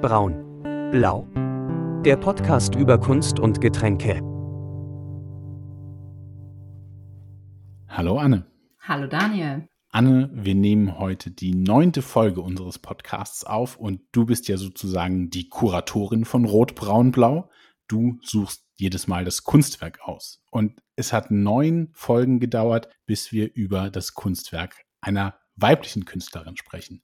Braun. Blau. Der Podcast über Kunst und Getränke. Hallo Anne. Hallo Daniel. Anne, wir nehmen heute die neunte Folge unseres Podcasts auf und du bist ja sozusagen die Kuratorin von Rot, Braun, Blau. Du suchst jedes Mal das Kunstwerk aus. Und es hat neun Folgen gedauert, bis wir über das Kunstwerk einer weiblichen Künstlerin sprechen.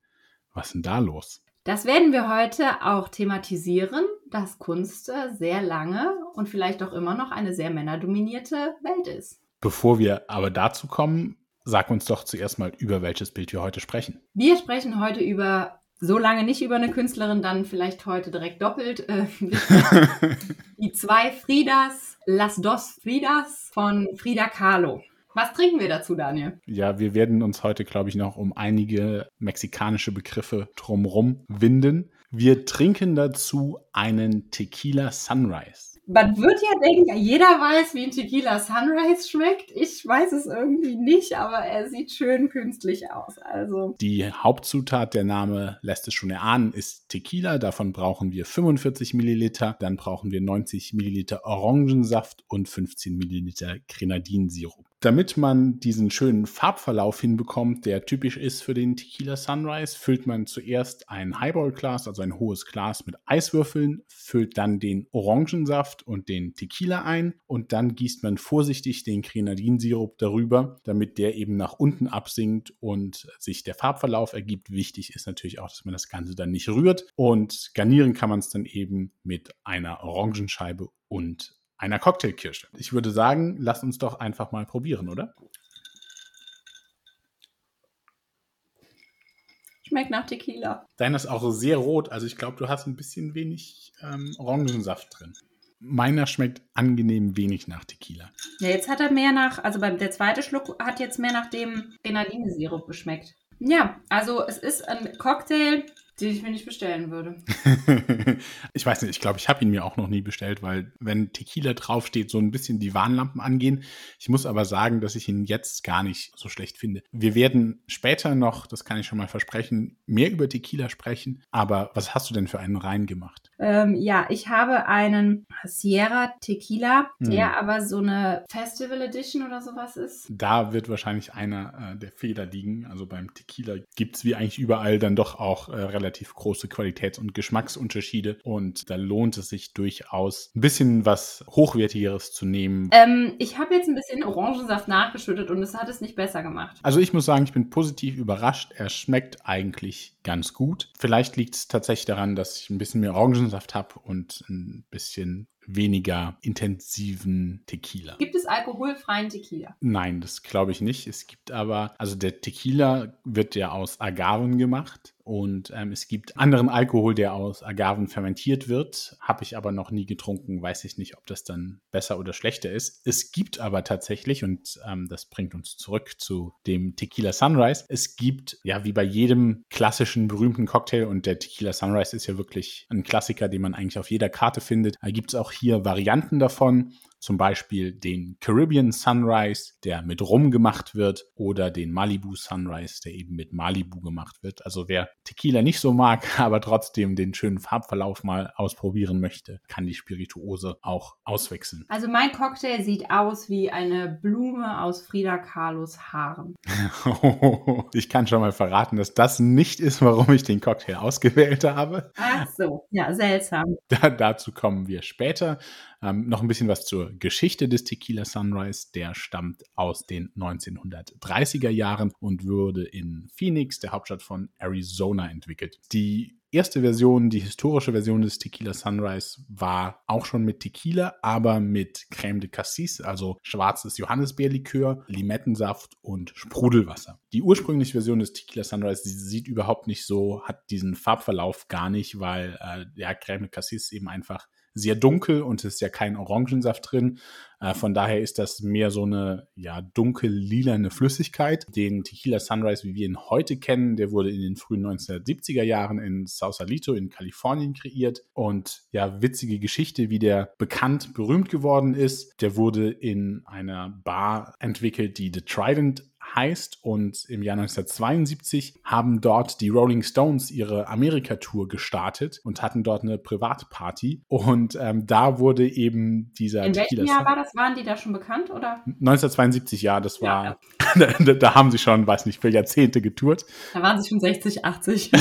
Was ist denn da los? Das werden wir heute auch thematisieren, dass Kunst äh, sehr lange und vielleicht auch immer noch eine sehr männerdominierte Welt ist. Bevor wir aber dazu kommen, sag uns doch zuerst mal, über welches Bild wir heute sprechen. Wir sprechen heute über, so lange nicht über eine Künstlerin, dann vielleicht heute direkt doppelt. Äh, die zwei Friedas, Las dos Friedas von Frida Kahlo. Was trinken wir dazu, Daniel? Ja, wir werden uns heute, glaube ich, noch um einige mexikanische Begriffe drumherum winden. Wir trinken dazu einen Tequila Sunrise man wird ja denken, jeder weiß, wie ein Tequila Sunrise schmeckt. Ich weiß es irgendwie nicht, aber er sieht schön künstlich aus. Also. Die Hauptzutat, der Name lässt es schon erahnen, ist Tequila. Davon brauchen wir 45 Milliliter. Dann brauchen wir 90 Milliliter Orangensaft und 15 Milliliter Grenadinsirup. Damit man diesen schönen Farbverlauf hinbekommt, der typisch ist für den Tequila Sunrise, füllt man zuerst ein Highball-Glas, also ein hohes Glas mit Eiswürfeln, füllt dann den Orangensaft und den Tequila ein und dann gießt man vorsichtig den Grenadinsirup darüber, damit der eben nach unten absinkt und sich der Farbverlauf ergibt. Wichtig ist natürlich auch, dass man das Ganze dann nicht rührt und garnieren kann man es dann eben mit einer Orangenscheibe und einer Cocktailkirsche. Ich würde sagen, lass uns doch einfach mal probieren, oder? Schmeckt nach Tequila. Deiner ist auch sehr rot, also ich glaube, du hast ein bisschen wenig ähm, Orangensaft drin. Meiner schmeckt angenehm wenig nach Tequila. Ja, jetzt hat er mehr nach, also beim, der zweite Schluck hat jetzt mehr nach dem Grenadinesirup geschmeckt. Ja, also es ist ein Cocktail, die ich mir nicht bestellen würde. ich weiß nicht, ich glaube, ich habe ihn mir auch noch nie bestellt, weil wenn Tequila draufsteht, so ein bisschen die Warnlampen angehen. Ich muss aber sagen, dass ich ihn jetzt gar nicht so schlecht finde. Wir werden später noch, das kann ich schon mal versprechen, mehr über Tequila sprechen. Aber was hast du denn für einen rein gemacht? Ähm, ja, ich habe einen Sierra Tequila, der hm. aber so eine Festival Edition oder sowas ist. Da wird wahrscheinlich einer äh, der Fehler liegen. Also beim Tequila gibt es wie eigentlich überall dann doch auch äh, relativ relativ große Qualitäts- und Geschmacksunterschiede und da lohnt es sich durchaus, ein bisschen was Hochwertigeres zu nehmen. Ähm, ich habe jetzt ein bisschen Orangensaft nachgeschüttet und es hat es nicht besser gemacht. Also ich muss sagen, ich bin positiv überrascht. Er schmeckt eigentlich ganz gut. Vielleicht liegt es tatsächlich daran, dass ich ein bisschen mehr Orangensaft habe und ein bisschen weniger intensiven Tequila. Gibt es alkoholfreien Tequila? Nein, das glaube ich nicht. Es gibt aber, also der Tequila wird ja aus Agaven gemacht und ähm, es gibt anderen Alkohol, der aus Agaven fermentiert wird. Habe ich aber noch nie getrunken. Weiß ich nicht, ob das dann besser oder schlechter ist. Es gibt aber tatsächlich, und ähm, das bringt uns zurück zu dem Tequila Sunrise, es gibt ja wie bei jedem klassischen berühmten Cocktail und der Tequila Sunrise ist ja wirklich ein Klassiker, den man eigentlich auf jeder Karte findet. Gibt es auch hier Varianten davon zum Beispiel den Caribbean Sunrise, der mit Rum gemacht wird, oder den Malibu Sunrise, der eben mit Malibu gemacht wird. Also wer Tequila nicht so mag, aber trotzdem den schönen Farbverlauf mal ausprobieren möchte, kann die Spirituose auch auswechseln. Also mein Cocktail sieht aus wie eine Blume aus Frida Kahlos Haaren. ich kann schon mal verraten, dass das nicht ist, warum ich den Cocktail ausgewählt habe. Ach so, ja, seltsam. Da, dazu kommen wir später. Ähm, noch ein bisschen was zur Geschichte des Tequila Sunrise. Der stammt aus den 1930er Jahren und wurde in Phoenix, der Hauptstadt von Arizona, entwickelt. Die erste Version, die historische Version des Tequila Sunrise, war auch schon mit Tequila, aber mit Crème de Cassis, also schwarzes Johannisbeerlikör, Limettensaft und Sprudelwasser. Die ursprüngliche Version des Tequila Sunrise sieht überhaupt nicht so, hat diesen Farbverlauf gar nicht, weil äh, ja, Crème de Cassis eben einfach sehr dunkel und es ist ja kein Orangensaft drin. Äh, von daher ist das mehr so eine ja, dunkel-lilane Flüssigkeit. Den Tequila Sunrise, wie wir ihn heute kennen, der wurde in den frühen 1970er Jahren in Sausalito in Kalifornien kreiert. Und ja, witzige Geschichte, wie der bekannt berühmt geworden ist. Der wurde in einer Bar entwickelt, die The Trident heißt. Und im Jahr 1972 haben dort die Rolling Stones ihre Amerika-Tour gestartet und hatten dort eine Privatparty. Und ähm, da wurde eben dieser In welchem Jahr war das? Waren die da schon bekannt? Oder? 1972, ja, das war, ja, ja. da, da, haben sie schon, weiß nicht, für Jahrzehnte getourt. Da waren sie schon 60, 80.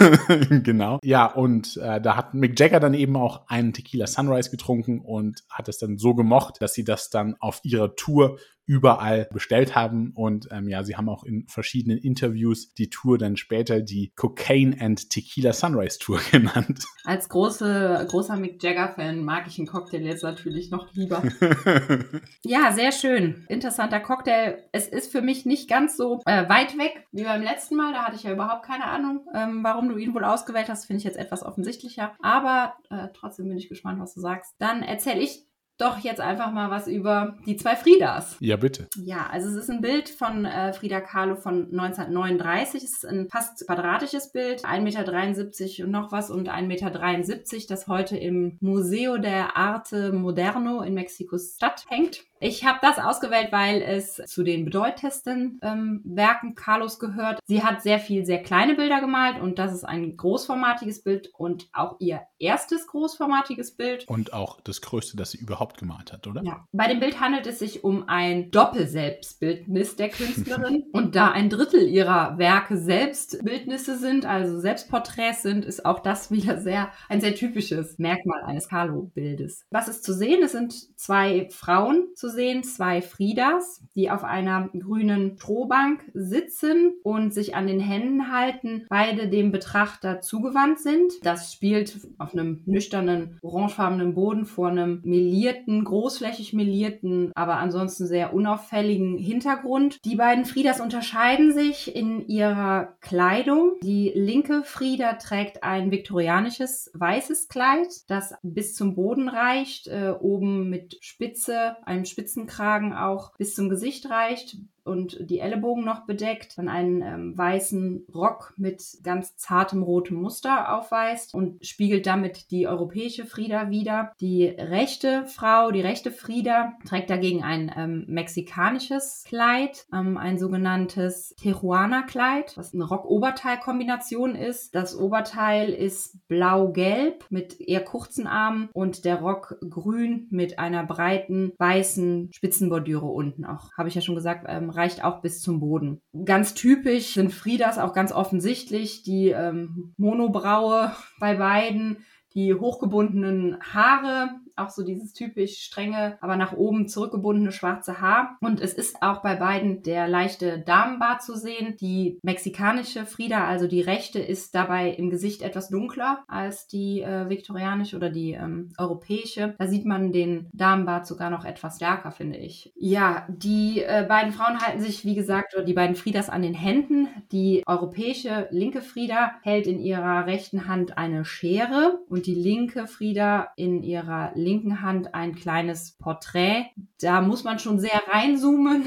genau. Ja, und äh, da hat Mick Jagger dann eben auch einen Tequila Sunrise getrunken und hat es dann so gemocht, dass sie das dann auf ihrer Tour überall bestellt haben. Und ähm, ja, sie haben auch in verschiedenen Interviews die Tour dann später die Cocaine and Tequila Sunrise Tour genannt. Als große, großer Mick Jagger-Fan mag ich einen Cocktail jetzt natürlich noch lieber. ja, sehr schön. Interessanter Cocktail. Es ist für mich nicht ganz so äh, weit weg wie beim letzten Mal. Da hatte ich ja überhaupt keine Ahnung, ähm, warum du ihn wohl ausgewählt hast. Finde ich jetzt etwas offensichtlicher. Aber äh, trotzdem bin ich gespannt, was du sagst. Dann erzähle ich doch jetzt einfach mal was über die zwei Friedas. Ja, bitte. Ja, also es ist ein Bild von äh, Frida Kahlo von 1939. Es ist ein fast quadratisches Bild, 1,73 Meter und noch was und 1,73 Meter, das heute im Museo der Arte Moderno in Mexiko-Stadt hängt. Ich habe das ausgewählt, weil es zu den bedeutendsten ähm, Werken Carlos gehört. Sie hat sehr viel, sehr kleine Bilder gemalt und das ist ein großformatiges Bild und auch ihr erstes großformatiges Bild. Und auch das größte, das sie überhaupt gemalt hat, oder? Ja. Bei dem Bild handelt es sich um ein Doppelselbstbildnis der Künstlerin. und da ein Drittel ihrer Werke Selbstbildnisse sind, also Selbstporträts sind, ist auch das wieder sehr ein sehr typisches Merkmal eines Carlo-Bildes. Was ist zu sehen? Es sind zwei Frauen zu sehen, zwei Friedas, die auf einer grünen Strohbank sitzen und sich an den Händen halten, beide dem Betrachter zugewandt sind. Das spielt auf einem nüchternen, orangefarbenen Boden vor einem melierten, großflächig melierten, aber ansonsten sehr unauffälligen Hintergrund. Die beiden Friedas unterscheiden sich in ihrer Kleidung. Die linke Frieda trägt ein viktorianisches weißes Kleid, das bis zum Boden reicht, äh, oben mit Spitze, einem Spitzenkragen auch bis zum Gesicht reicht, und die Ellenbogen noch bedeckt, dann einen ähm, weißen Rock mit ganz zartem rotem Muster aufweist und spiegelt damit die europäische Frieda wieder. Die rechte Frau, die rechte Frieda, trägt dagegen ein ähm, mexikanisches Kleid, ähm, ein sogenanntes Teruana-Kleid, was eine Rock-Oberteil-Kombination ist. Das Oberteil ist blau-gelb mit eher kurzen Armen und der Rock grün mit einer breiten weißen Spitzenbordüre unten auch. Habe ich ja schon gesagt, ähm, reicht auch bis zum Boden. Ganz typisch sind Friedas auch ganz offensichtlich die ähm, Monobraue bei beiden, die hochgebundenen Haare, auch so dieses typisch strenge, aber nach oben zurückgebundene schwarze Haar. Und es ist auch bei beiden der leichte Damenbart zu sehen. Die mexikanische Frida, also die rechte, ist dabei im Gesicht etwas dunkler als die äh, viktorianische oder die ähm, europäische. Da sieht man den Damenbart sogar noch etwas stärker, finde ich. Ja, die äh, beiden Frauen halten sich, wie gesagt, oder die beiden Friedas an den Händen. Die europäische linke Frieda hält in ihrer rechten Hand eine Schere und die linke Frieda in ihrer linken Hand ein kleines Porträt. Da muss man schon sehr reinzoomen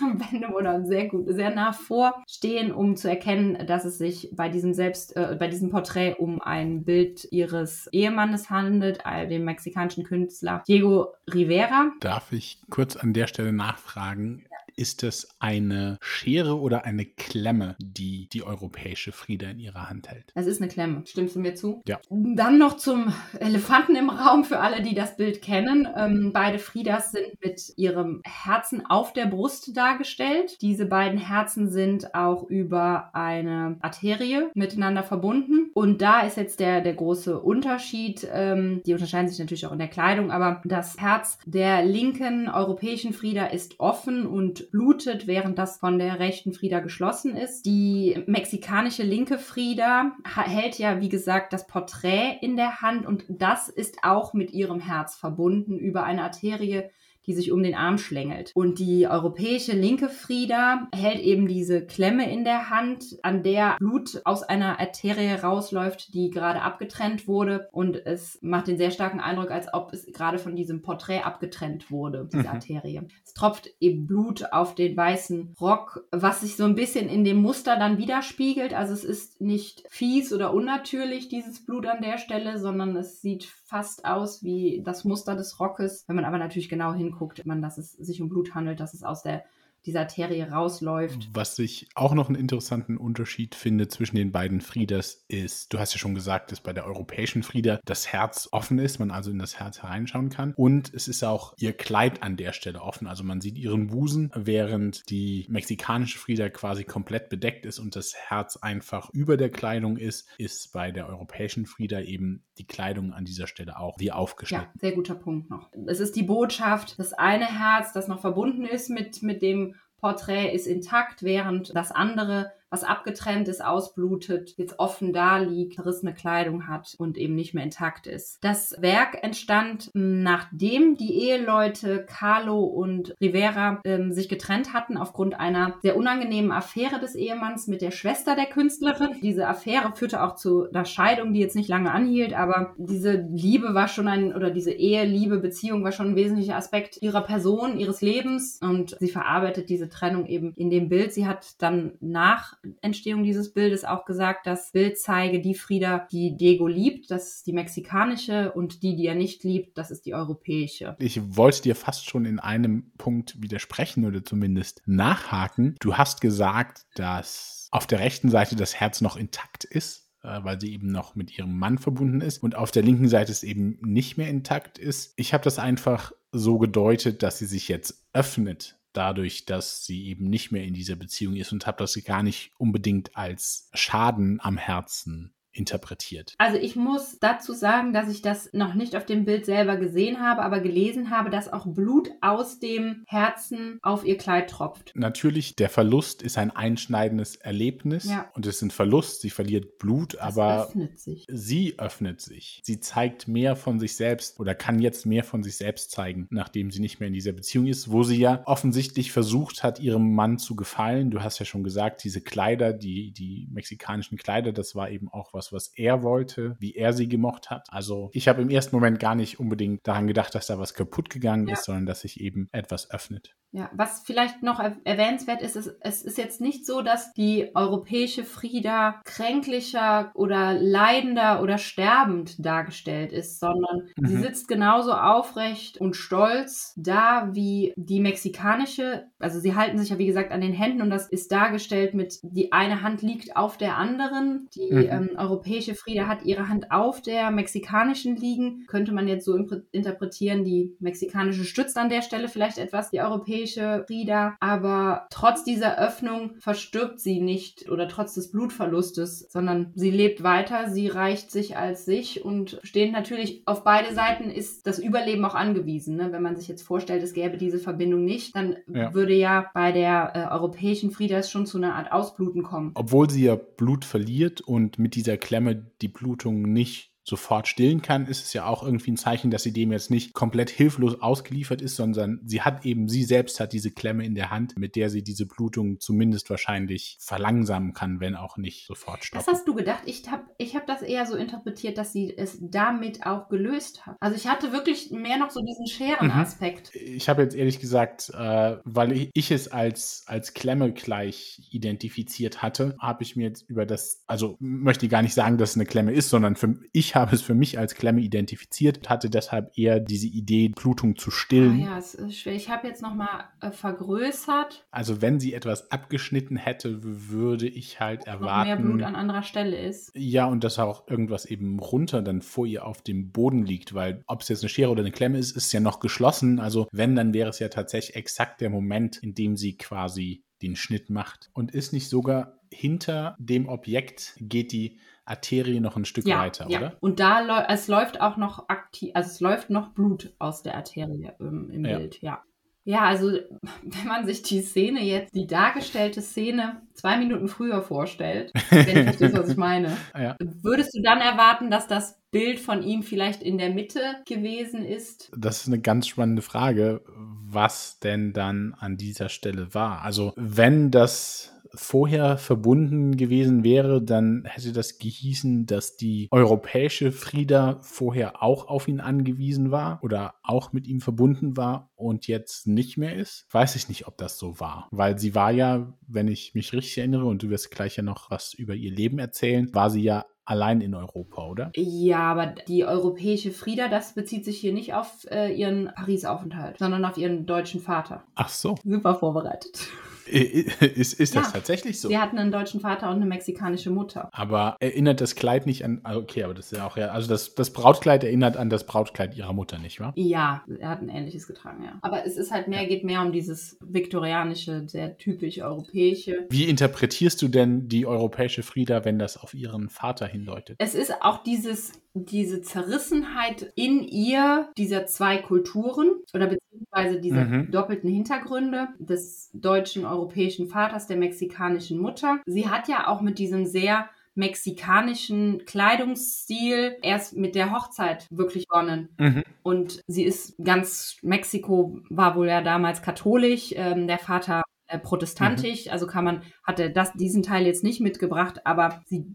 oder sehr gut, sehr nah vorstehen, um zu erkennen, dass es sich bei diesem selbst, äh, bei diesem Porträt um ein Bild ihres Ehemannes handelt, dem mexikanischen Künstler Diego Rivera. Darf ich kurz an der Stelle nachfragen? Ist es eine Schere oder eine Klemme, die die europäische Frieda in ihrer Hand hält? Es ist eine Klemme. Stimmst du mir zu? Ja. Dann noch zum Elefanten im Raum für alle, die das Bild kennen. Ähm, beide Friedas sind mit ihrem Herzen auf der Brust dargestellt. Diese beiden Herzen sind auch über eine Arterie miteinander verbunden. Und da ist jetzt der, der große Unterschied. Ähm, die unterscheiden sich natürlich auch in der Kleidung, aber das Herz der linken europäischen Frieda ist offen und blutet, während das von der rechten Frieda geschlossen ist. Die mexikanische linke Frieda hält ja, wie gesagt, das Porträt in der Hand und das ist auch mit ihrem Herz verbunden über eine Arterie, die sich um den Arm schlängelt. Und die europäische linke Frieda hält eben diese Klemme in der Hand, an der Blut aus einer Arterie rausläuft, die gerade abgetrennt wurde. Und es macht den sehr starken Eindruck, als ob es gerade von diesem Porträt abgetrennt wurde, diese mhm. Arterie. Es tropft eben Blut auf den weißen Rock, was sich so ein bisschen in dem Muster dann widerspiegelt. Also es ist nicht fies oder unnatürlich, dieses Blut an der Stelle, sondern es sieht fast aus wie das Muster des Rockes. Wenn man aber natürlich genau hinguckt, man, dass es sich um Blut handelt, dass es aus der diese Arterie rausläuft. Was ich auch noch einen interessanten Unterschied finde zwischen den beiden Friedas ist, du hast ja schon gesagt, dass bei der europäischen Frieda das Herz offen ist, man also in das Herz hereinschauen kann. Und es ist auch ihr Kleid an der Stelle offen. Also man sieht ihren Busen, während die mexikanische Frieda quasi komplett bedeckt ist und das Herz einfach über der Kleidung ist, ist bei der europäischen Frieda eben die Kleidung an dieser Stelle auch wie aufgeschnitten. Ja, sehr guter Punkt noch. Es ist die Botschaft, das eine Herz, das noch verbunden ist mit, mit dem Porträt, ist intakt, während das andere was abgetrennt ist, ausblutet, jetzt offen da liegt, verrissene Kleidung hat und eben nicht mehr intakt ist. Das Werk entstand, nachdem die Eheleute Carlo und Rivera ähm, sich getrennt hatten aufgrund einer sehr unangenehmen Affäre des Ehemanns mit der Schwester der Künstlerin. Diese Affäre führte auch zu einer Scheidung, die jetzt nicht lange anhielt, aber diese Liebe war schon ein, oder diese Ehe, Liebe, Beziehung war schon ein wesentlicher Aspekt ihrer Person, ihres Lebens und sie verarbeitet diese Trennung eben in dem Bild. Sie hat dann nach Entstehung dieses Bildes auch gesagt, das Bild zeige die Frieda, die Diego liebt, das ist die mexikanische und die, die er nicht liebt, das ist die europäische. Ich wollte dir fast schon in einem Punkt widersprechen oder zumindest nachhaken. Du hast gesagt, dass auf der rechten Seite das Herz noch intakt ist äh, weil sie eben noch mit ihrem Mann verbunden ist und auf der linken Seite es eben nicht mehr intakt ist. Ich habe das einfach so gedeutet, dass sie sich jetzt öffnet dadurch, dass sie eben nicht mehr in dieser Beziehung ist und habe das gar nicht unbedingt als Schaden am Herzen interpretiert. Also ich muss dazu sagen, dass ich das noch nicht auf dem Bild selber gesehen habe, aber gelesen habe, dass auch Blut aus dem Herzen auf ihr Kleid tropft. Natürlich, der Verlust ist ein einschneidendes Erlebnis ja. und es ist ein Verlust. Sie verliert Blut, das aber öffnet sich. sie öffnet sich. Sie zeigt mehr von sich selbst oder kann jetzt mehr von sich selbst zeigen, nachdem sie nicht mehr in dieser Beziehung ist, wo sie ja offensichtlich versucht hat, ihrem Mann zu gefallen. Du hast ja schon gesagt, diese Kleider, die, die mexikanischen Kleider, das war eben auch was was, was er wollte, wie er sie gemocht hat. Also ich habe im ersten Moment gar nicht unbedingt daran gedacht, dass da was kaputt gegangen ja. ist, sondern dass sich eben etwas öffnet. Ja, was vielleicht noch erwähnenswert ist, ist, es ist jetzt nicht so, dass die europäische Frieda kränklicher oder leidender oder sterbend dargestellt ist, sondern mhm. sie sitzt genauso aufrecht und stolz da wie die mexikanische. Also sie halten sich ja, wie gesagt, an den Händen und das ist dargestellt mit, die eine Hand liegt auf der anderen. Die mhm. ähm, europäische Frieda hat ihre Hand auf der mexikanischen liegen. Könnte man jetzt so interpretieren, die mexikanische stützt an der Stelle vielleicht etwas, die europäische europäische Frieda, aber trotz dieser Öffnung verstirbt sie nicht oder trotz des Blutverlustes, sondern sie lebt weiter, sie reicht sich als sich und stehen natürlich auf beide Seiten ist das Überleben auch angewiesen. Ne? Wenn man sich jetzt vorstellt, es gäbe diese Verbindung nicht, dann ja. würde ja bei der äh, europäischen Frieda es schon zu einer Art Ausbluten kommen. Obwohl sie ja Blut verliert und mit dieser Klemme die Blutung nicht sofort stillen kann, ist es ja auch irgendwie ein Zeichen, dass sie dem jetzt nicht komplett hilflos ausgeliefert ist, sondern sie hat eben, sie selbst hat diese Klemme in der Hand, mit der sie diese Blutung zumindest wahrscheinlich verlangsamen kann, wenn auch nicht sofort stoppen. Was hast du gedacht? Ich habe ich hab das eher so interpretiert, dass sie es damit auch gelöst hat. Also ich hatte wirklich mehr noch so diesen Scherenaspekt. Mhm. Ich habe jetzt ehrlich gesagt, äh, weil ich, ich, es als, als Klemme gleich identifiziert hatte, habe ich mir jetzt über das, also möchte ich gar nicht sagen, dass es eine Klemme ist, sondern für ich ich habe es für mich als Klemme identifiziert und hatte deshalb eher diese Idee, Blutung zu stillen. Ah ja, es ist schwer. Ich habe jetzt nochmal äh, vergrößert. Also wenn sie etwas abgeschnitten hätte, würde ich halt erwarten. Noch mehr Blut an anderer Stelle ist. Ja, und dass auch irgendwas eben runter dann vor ihr auf dem Boden liegt, weil ob es jetzt eine Schere oder eine Klemme ist, ist ja noch geschlossen. Also wenn, dann wäre es ja tatsächlich exakt der Moment, in dem sie quasi den Schnitt macht. Und ist nicht sogar hinter dem Objekt geht die Arterie noch ein Stück ja, weiter, ja. oder? Und da es läuft auch noch aktiv, also es läuft noch Blut aus der Arterie im, im ja. Bild, ja. Ja, also wenn man sich die Szene jetzt, die dargestellte Szene zwei Minuten früher vorstellt, wenn du verstehst, was ich meine, ja. würdest du dann erwarten, dass das Bild von ihm vielleicht in der Mitte gewesen ist? Das ist eine ganz spannende Frage, was denn dann an dieser Stelle war. Also wenn das vorher verbunden gewesen wäre, dann hätte das gehießen, dass die europäische Frieda vorher auch auf ihn angewiesen war oder auch mit ihm verbunden war und jetzt nicht mehr ist. Weiß ich nicht, ob das so war, weil sie war ja, wenn ich mich richtig erinnere, und du wirst gleich ja noch was über ihr Leben erzählen, war sie ja allein in Europa, oder? Ja, aber die europäische Frieda, das bezieht sich hier nicht auf äh, ihren Paris-Aufenthalt, sondern auf ihren deutschen Vater. Ach so. Super vorbereitet. Ist, ist das Ja. tatsächlich so? Sie hatten einen deutschen Vater und eine mexikanische Mutter. Aber erinnert das Kleid nicht an. ah, Okay, aber das ist ja auch ja. Also das, das Brautkleid erinnert an das Brautkleid ihrer Mutter, nicht wahr? Ja, er hat ein ähnliches getragen, ja. Aber es ist halt mehr, geht mehr um dieses viktorianische, sehr typisch europäische. Wie interpretierst du denn die europäische Frieda, wenn das auf ihren Vater hindeutet? Es ist auch dieses, diese Zerrissenheit in ihr dieser zwei Kulturen oder beziehungsweise diese Mhm. doppelten Hintergründe des deutschen europäischen Vaters, der mexikanischen Mutter. Sie hat ja auch mit diesem sehr mexikanischen Kleidungsstil erst mit der Hochzeit wirklich begonnen. Mhm. Und sie ist ganz, Mexiko war wohl ja damals katholisch, ähm, der Vater äh, protestantisch, also kann man, hatte das, diesen Teil jetzt nicht mitgebracht, aber sie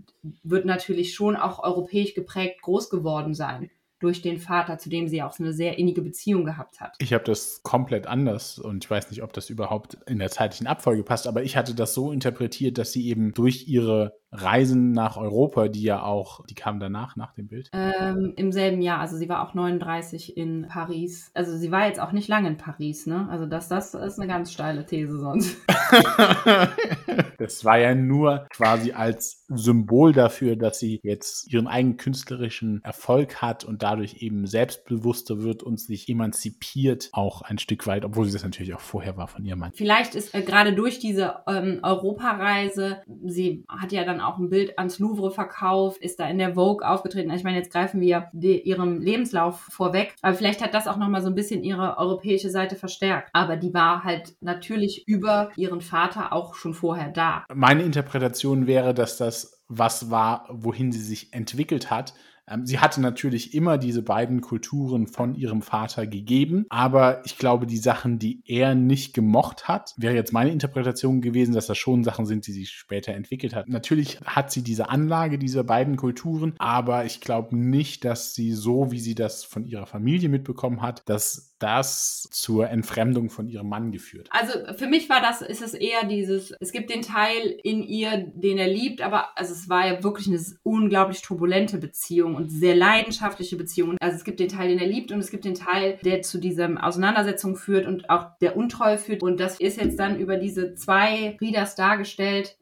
wird natürlich schon auch europäisch geprägt groß geworden sein durch den Vater, zu dem sie auch so eine sehr innige Beziehung gehabt hat. Ich habe das komplett anders und ich weiß nicht, ob das überhaupt in der zeitlichen Abfolge passt, aber ich hatte das so interpretiert, dass sie eben durch ihre Reisen nach Europa, die ja auch, die kamen danach, nach dem Bild. Ähm, Im selben Jahr, also sie war auch 39 in Paris. Also sie war jetzt auch nicht lange in Paris, ne? Also das, das ist eine ganz steile These sonst. das war ja nur quasi als Symbol dafür, dass sie jetzt ihren eigenen künstlerischen Erfolg hat und dadurch eben selbstbewusster wird und sich emanzipiert auch ein Stück weit, obwohl sie das natürlich auch vorher war von ihrem Mann. Vielleicht ist äh, gerade durch diese ähm, Europareise, sie hat ja dann auch ein Bild ans Louvre verkauft, ist da in der Vogue aufgetreten. Ich meine, jetzt greifen wir die, ihrem Lebenslauf vorweg, aber vielleicht hat das auch nochmal so ein bisschen ihre europäische Seite verstärkt. Aber die war halt natürlich über ihren Vater auch schon vorher da. Meine Interpretation wäre, dass das was war, wohin sie sich entwickelt hat. Ähm, Sie hatte natürlich immer diese beiden Kulturen von ihrem Vater gegeben, aber ich glaube, die Sachen, die er nicht gemocht hat, wäre jetzt meine Interpretation gewesen, dass das schon Sachen sind, die sie später entwickelt hat. Natürlich hat sie diese Anlage dieser beiden Kulturen, aber ich glaube nicht, dass sie so, wie sie das von ihrer Familie mitbekommen hat, dass das zur Entfremdung von ihrem Mann geführt. Also für mich war das, ist es eher dieses, es gibt den Teil in ihr, den er liebt, aber also es war ja wirklich eine unglaublich turbulente Beziehung und sehr leidenschaftliche Beziehung. Also es gibt den Teil, den er liebt und es gibt den Teil, der zu dieser Auseinandersetzung führt und auch der Untreue führt. Und das ist jetzt dann über diese zwei Fridas dargestellt.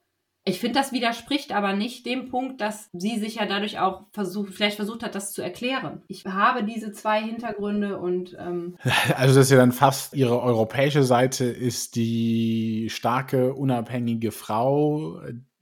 Ich finde, das widerspricht aber nicht dem Punkt, dass sie sich ja dadurch auch versucht, vielleicht versucht hat, das zu erklären. Ich habe diese zwei Hintergründe und ähm, Also das ist ja dann fast ihre europäische Seite ist die starke, unabhängige Frau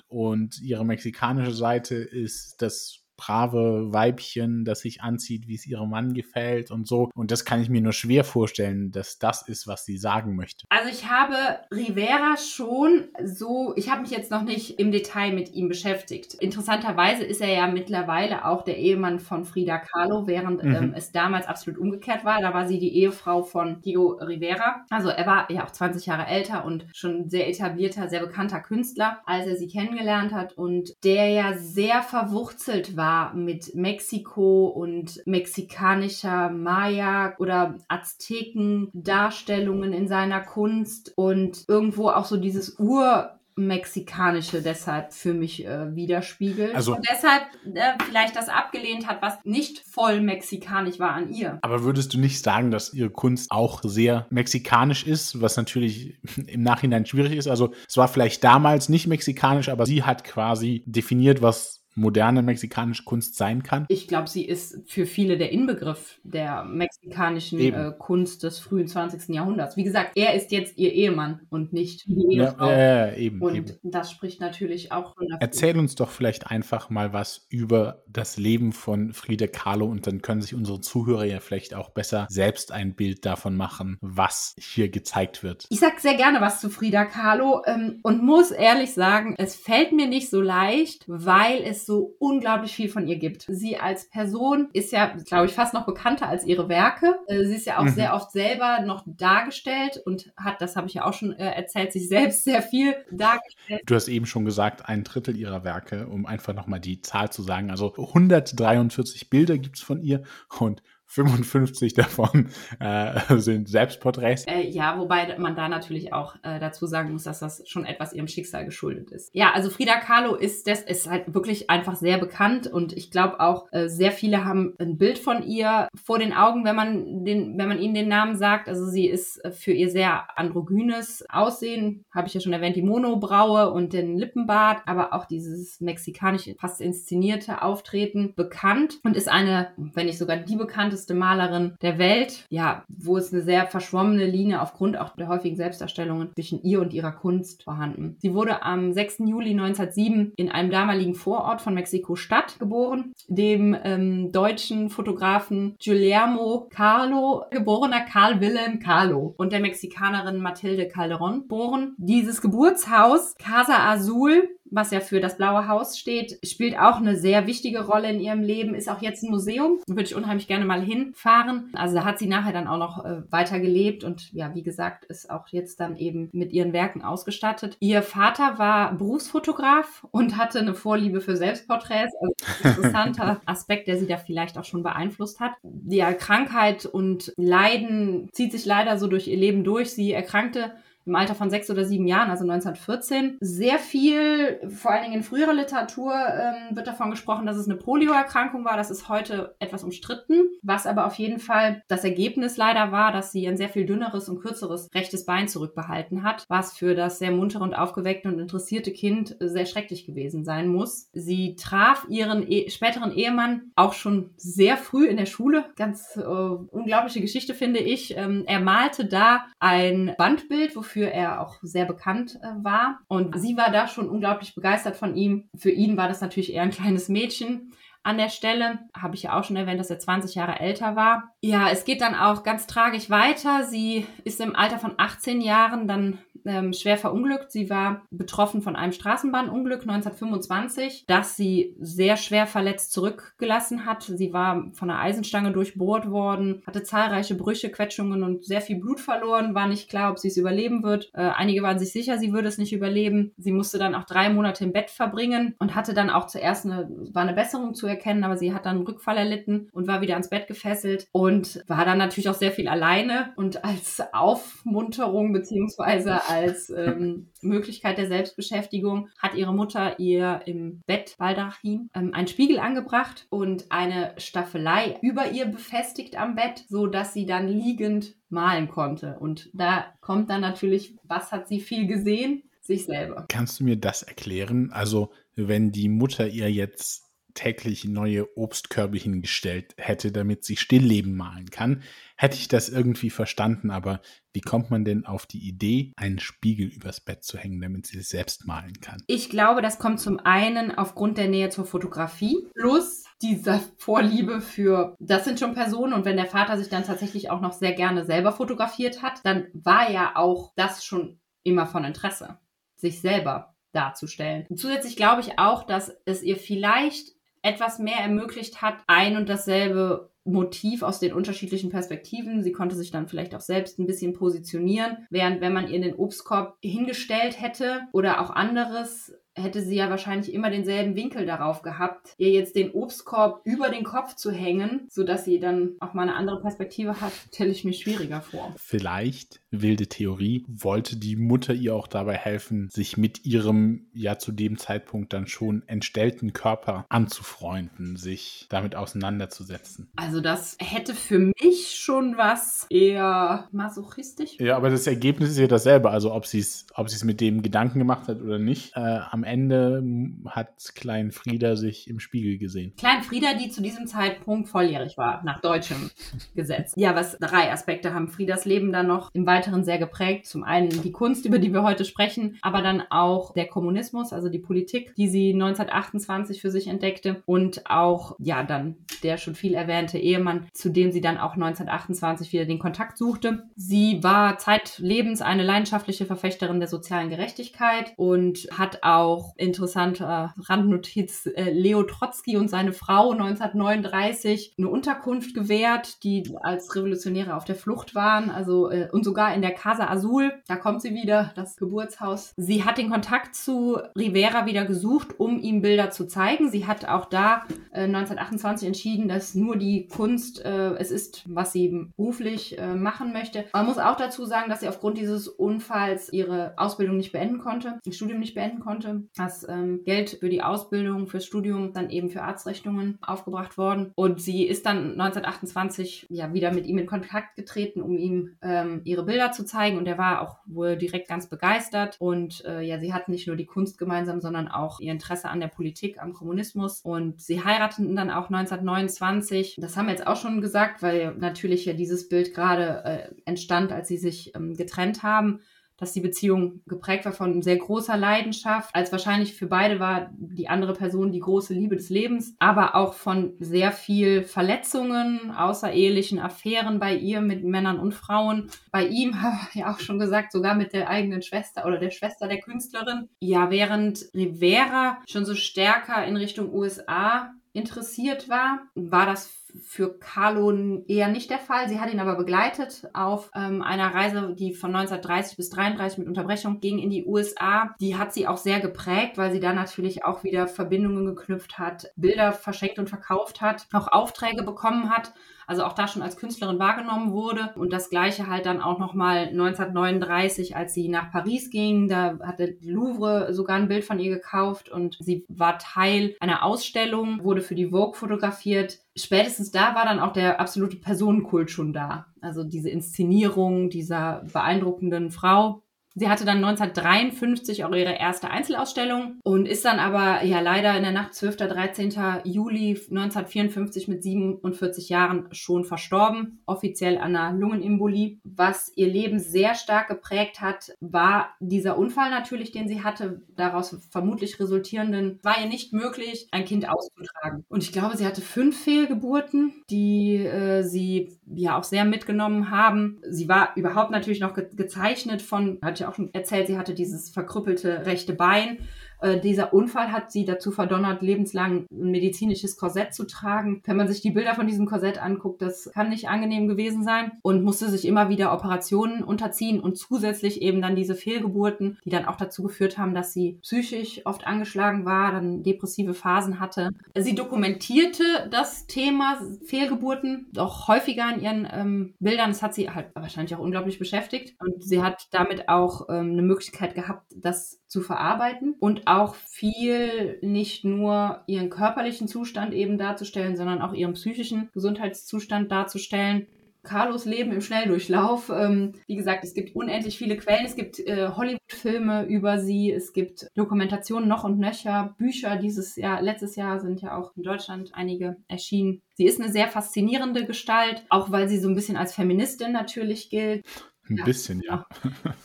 und ihre mexikanische Seite ist das brave Weibchen, das sich anzieht, wie es ihrem Mann gefällt und so. Und das kann ich mir nur schwer vorstellen, dass das ist, was sie sagen möchte. Also ich habe Rivera schon so, ich habe mich jetzt noch nicht im Detail mit ihm beschäftigt. Interessanterweise ist er ja mittlerweile auch der Ehemann von Frida Kahlo, während Mhm. ähm, es damals absolut umgekehrt war. Da war sie die Ehefrau von Diego Rivera. Also er war ja auch 20 Jahre älter und schon sehr etablierter, sehr bekannter Künstler, als er sie kennengelernt hat und der ja sehr verwurzelt war mit Mexiko und mexikanischer Maya oder Azteken-Darstellungen in seiner Kunst und irgendwo auch so dieses Ur- Mexikanische deshalb für mich äh, widerspiegelt. Also- und deshalb äh, vielleicht das abgelehnt hat, was nicht voll mexikanisch war an ihr. Aber würdest du nicht sagen, dass ihre Kunst auch sehr mexikanisch ist, was natürlich im Nachhinein schwierig ist? Also es war vielleicht damals nicht mexikanisch, aber sie hat quasi definiert, was moderne mexikanische Kunst sein kann. Ich glaube, sie ist für viele der Inbegriff der mexikanischen äh, Kunst des frühen 20. Jahrhunderts. Wie gesagt, er ist jetzt ihr Ehemann und nicht die Ja, Ehefrau. äh, eben, und eben. das spricht natürlich auch von dafür. Erzähl uns doch vielleicht einfach mal was über das Leben von Frida Kahlo und dann können sich unsere Zuhörer ja vielleicht auch besser selbst ein Bild davon machen, was hier gezeigt wird. Ich sag sehr gerne was zu Frida Kahlo ähm, und muss ehrlich sagen, es fällt mir nicht so leicht, weil es so unglaublich viel von ihr gibt. Sie als Person ist ja, glaube ich, fast noch bekannter als ihre Werke. Äh, sie ist ja auch Mhm. sehr oft selber noch dargestellt und hat, das habe ich ja auch schon äh, erzählt, sich selbst sehr viel dargestellt. Du hast eben schon gesagt, ein Drittel ihrer Werke, um einfach nochmal die Zahl zu sagen. Also 143 Bilder gibt es von ihr und 55 davon äh, sind Selbstporträts. Äh, ja, wobei man da natürlich auch äh, dazu sagen muss, dass das schon etwas ihrem Schicksal geschuldet ist. Ja, also Frida Kahlo ist das ist halt wirklich einfach sehr bekannt und ich glaube auch äh, sehr viele haben ein Bild von ihr vor den Augen, wenn man den, wenn man ihnen den Namen sagt. Also sie ist äh, für ihr sehr androgynes Aussehen, habe ich ja schon erwähnt, die Monobraue und den Lippenbart, aber auch dieses mexikanische, fast inszenierte Auftreten bekannt und ist eine, wenn nicht sogar die bekannteste Malerin der Welt. Ja, wo es eine sehr verschwommene Linie aufgrund auch der häufigen Selbstdarstellungen zwischen ihr und ihrer Kunst vorhanden. Sie wurde am 6. Juli 1907 in einem damaligen Vorort von Mexiko-Stadt geboren, dem ähm, deutschen Fotografen Guillermo Carlo, geborener Karl Wilhelm Carlo und der Mexikanerin Mathilde Calderon geboren. Dieses Geburtshaus Casa Azul was ja für das Blaue Haus steht, spielt auch eine sehr wichtige Rolle in ihrem Leben, ist auch jetzt ein Museum. Würde ich unheimlich gerne mal hinfahren. Also da hat sie nachher dann auch noch äh, weiter gelebt und ja, wie gesagt, ist auch jetzt dann eben mit ihren Werken ausgestattet. Ihr Vater war Berufsfotograf und hatte eine Vorliebe für Selbstporträts. Also interessanter Aspekt, der sie da vielleicht auch schon beeinflusst hat. Die Krankheit und Leiden zieht sich leider so durch ihr Leben durch. Sie erkrankte im Alter von sechs oder sieben Jahren, also 1914. Sehr viel, vor allen Dingen in früherer Literatur, ähm, wird davon gesprochen, dass es eine Polioerkrankung war. Das ist heute etwas umstritten, was aber auf jeden Fall das Ergebnis leider war, dass sie ein sehr viel dünneres und kürzeres rechtes Bein zurückbehalten hat, was für das sehr muntere und aufgeweckte und interessierte Kind sehr schrecklich gewesen sein muss. Sie traf ihren e späteren Ehemann auch schon sehr früh in der Schule. Ganz äh, unglaubliche Geschichte finde ich. Ähm, er malte da ein Bandbild, wofür wofür er auch sehr bekannt äh, war. Und sie war da schon unglaublich begeistert von ihm. Für ihn war das natürlich eher ein kleines Mädchen. An der Stelle habe ich ja auch schon erwähnt, dass er 20 Jahre älter war. Ja, es geht dann auch ganz tragisch weiter. Sie ist im Alter von 18 Jahren dann ähm, schwer verunglückt. Sie war betroffen von einem Straßenbahnunglück 1925, das sie sehr schwer verletzt zurückgelassen hat. Sie war von einer Eisenstange durchbohrt worden, hatte zahlreiche Brüche, Quetschungen und sehr viel Blut verloren. War nicht klar, ob sie es überleben wird. Äh, einige waren sich sicher, sie würde es nicht überleben. Sie musste dann auch drei Monate im Bett verbringen und hatte dann auch zuerst eine, war eine Besserung zu erkennen, aber sie hat dann einen Rückfall erlitten und war wieder ans Bett gefesselt und war dann natürlich auch sehr viel alleine und als Aufmunterung beziehungsweise als ähm, Möglichkeit der Selbstbeschäftigung hat ihre Mutter ihr im Bett Baldachin ähm, einen Spiegel angebracht und eine Staffelei über ihr befestigt am Bett, so dass sie dann liegend malen konnte. Und da kommt dann natürlich, was hat sie viel gesehen? Sich selber. Kannst du mir das erklären? Also, wenn die Mutter ihr jetzt täglich neue Obstkörbe hingestellt hätte, damit sie Stillleben malen kann, hätte ich das irgendwie verstanden. Aber wie kommt man denn auf die Idee, einen Spiegel übers Bett zu hängen, damit sie es selbst malen kann? Ich glaube, das kommt zum einen aufgrund der Nähe zur Fotografie plus dieser Vorliebe für, das sind schon Personen und wenn der Vater sich dann tatsächlich auch noch sehr gerne selber fotografiert hat, dann war ja auch das schon immer von Interesse, sich selber darzustellen. Und zusätzlich glaube ich auch, dass es ihr vielleicht etwas mehr ermöglicht hat, ein und dasselbe Motiv aus den unterschiedlichen Perspektiven. Sie konnte sich dann vielleicht auch selbst ein bisschen positionieren, während wenn man ihr den Obstkorb hingestellt hätte oder auch anderes, hätte sie ja wahrscheinlich immer denselben Winkel darauf gehabt, ihr jetzt den Obstkorb über den Kopf zu hängen, sodass sie dann auch mal eine andere Perspektive hat, stelle ich mir schwieriger vor. Vielleicht, wilde Theorie, wollte die Mutter ihr auch dabei helfen, sich mit ihrem ja zu dem Zeitpunkt dann schon entstellten Körper anzufreunden, sich damit auseinanderzusetzen. Also das hätte für mich schon was eher masochistisch. Ja, aber das Ergebnis ist ja dasselbe. Also ob sie es ob es mit dem Gedanken gemacht hat oder nicht, äh, am Ende hat Klein Frieda sich im Spiegel gesehen. Klein Frieda, die zu diesem Zeitpunkt volljährig war, nach deutschem Gesetz. Ja, was drei Aspekte haben Friedas Leben dann noch im Weiteren sehr geprägt. Zum einen die Kunst, über die wir heute sprechen, aber dann auch der Kommunismus, also die Politik, die sie 1928 für sich entdeckte und auch, ja, dann der schon viel erwähnte Ehemann, zu dem sie dann auch 1928 wieder den Kontakt suchte. Sie war zeitlebens eine leidenschaftliche Verfechterin der sozialen Gerechtigkeit und hat auch auch interessanter Randnotiz, äh, Leo Trotzki und seine Frau 1939 eine Unterkunft gewährt, die als Revolutionäre auf der Flucht waren, also äh, und sogar in der Casa Azul, da kommt sie wieder, das Geburtshaus. Sie hat den Kontakt zu Rivera wieder gesucht, um ihm Bilder zu zeigen. Sie hat auch da äh, 1928 entschieden, dass nur die Kunst äh, es ist, was sie beruflich äh, machen möchte. Man muss auch dazu sagen, dass sie aufgrund dieses Unfalls ihre Ausbildung nicht beenden konnte, das Studium nicht beenden konnte. Das ähm, Geld für die Ausbildung, fürs Studium, dann eben für Arztrechnungen aufgebracht worden. Und sie ist dann 1928 ja wieder mit ihm in Kontakt getreten, um ihm ähm, ihre Bilder zu zeigen. Und er war auch wohl direkt ganz begeistert. Und äh, ja, sie hatten nicht nur die Kunst gemeinsam, sondern auch ihr Interesse an der Politik, am Kommunismus. Und sie heirateten dann auch 1929. Das haben wir jetzt auch schon gesagt, weil natürlich ja dieses Bild gerade äh, entstand, als sie sich ähm, getrennt haben dass die Beziehung geprägt war von sehr großer Leidenschaft, als wahrscheinlich für beide war die andere Person die große Liebe des Lebens, aber auch von sehr viel Verletzungen, außerehelichen Affären bei ihr mit Männern und Frauen. Bei ihm, habe ich ja auch schon gesagt, sogar mit der eigenen Schwester oder der Schwester der Künstlerin. Ja, während Rivera schon so stärker in Richtung USA interessiert war, war das für Carlo eher nicht der Fall. Sie hat ihn aber begleitet auf ähm, einer Reise, die von 1930 bis 33 mit Unterbrechung ging in die USA. Die hat sie auch sehr geprägt, weil sie da natürlich auch wieder Verbindungen geknüpft hat, Bilder verschenkt und verkauft hat, auch Aufträge bekommen hat also auch da schon als Künstlerin wahrgenommen wurde. Und das gleiche halt dann auch nochmal 1939, als sie nach Paris ging. Da hatte Louvre sogar ein Bild von ihr gekauft und sie war Teil einer Ausstellung, wurde für die Vogue fotografiert. Spätestens da war dann auch der absolute Personenkult schon da. Also diese Inszenierung dieser beeindruckenden Frau. Sie hatte dann 1953 auch ihre erste Einzelausstellung und ist dann aber ja leider in der Nacht 12. 13. Juli 1954 mit 47 Jahren schon verstorben, offiziell an einer Lungenembolie. Was ihr Leben sehr stark geprägt hat, war dieser Unfall natürlich, den sie hatte, daraus vermutlich resultierenden, war ihr nicht möglich, ein Kind auszutragen. Und ich glaube, sie hatte fünf Fehlgeburten, die äh, sie ja auch sehr mitgenommen haben. Sie war überhaupt natürlich noch ge gezeichnet von, hatte auch schon erzählt, sie hatte dieses verkrüppelte rechte Bein äh, dieser Unfall hat sie dazu verdonnert, lebenslang ein medizinisches Korsett zu tragen. Wenn man sich die Bilder von diesem Korsett anguckt, das kann nicht angenehm gewesen sein und musste sich immer wieder Operationen unterziehen und zusätzlich eben dann diese Fehlgeburten, die dann auch dazu geführt haben, dass sie psychisch oft angeschlagen war, dann depressive Phasen hatte. Sie dokumentierte das Thema Fehlgeburten doch häufiger in ihren ähm, Bildern. Das hat sie halt wahrscheinlich auch unglaublich beschäftigt und sie hat damit auch ähm, eine Möglichkeit gehabt, das zu verarbeiten und auch viel nicht nur ihren körperlichen Zustand eben darzustellen, sondern auch ihren psychischen Gesundheitszustand darzustellen. Carlos Leben im Schnelldurchlauf. Ähm, wie gesagt, es gibt unendlich viele Quellen. Es gibt äh, Hollywood-Filme über sie. Es gibt Dokumentationen noch und nöcher. Bücher dieses Jahr, letztes Jahr sind ja auch in Deutschland einige erschienen. Sie ist eine sehr faszinierende Gestalt, auch weil sie so ein bisschen als Feministin natürlich gilt. Ein ja, bisschen, ja.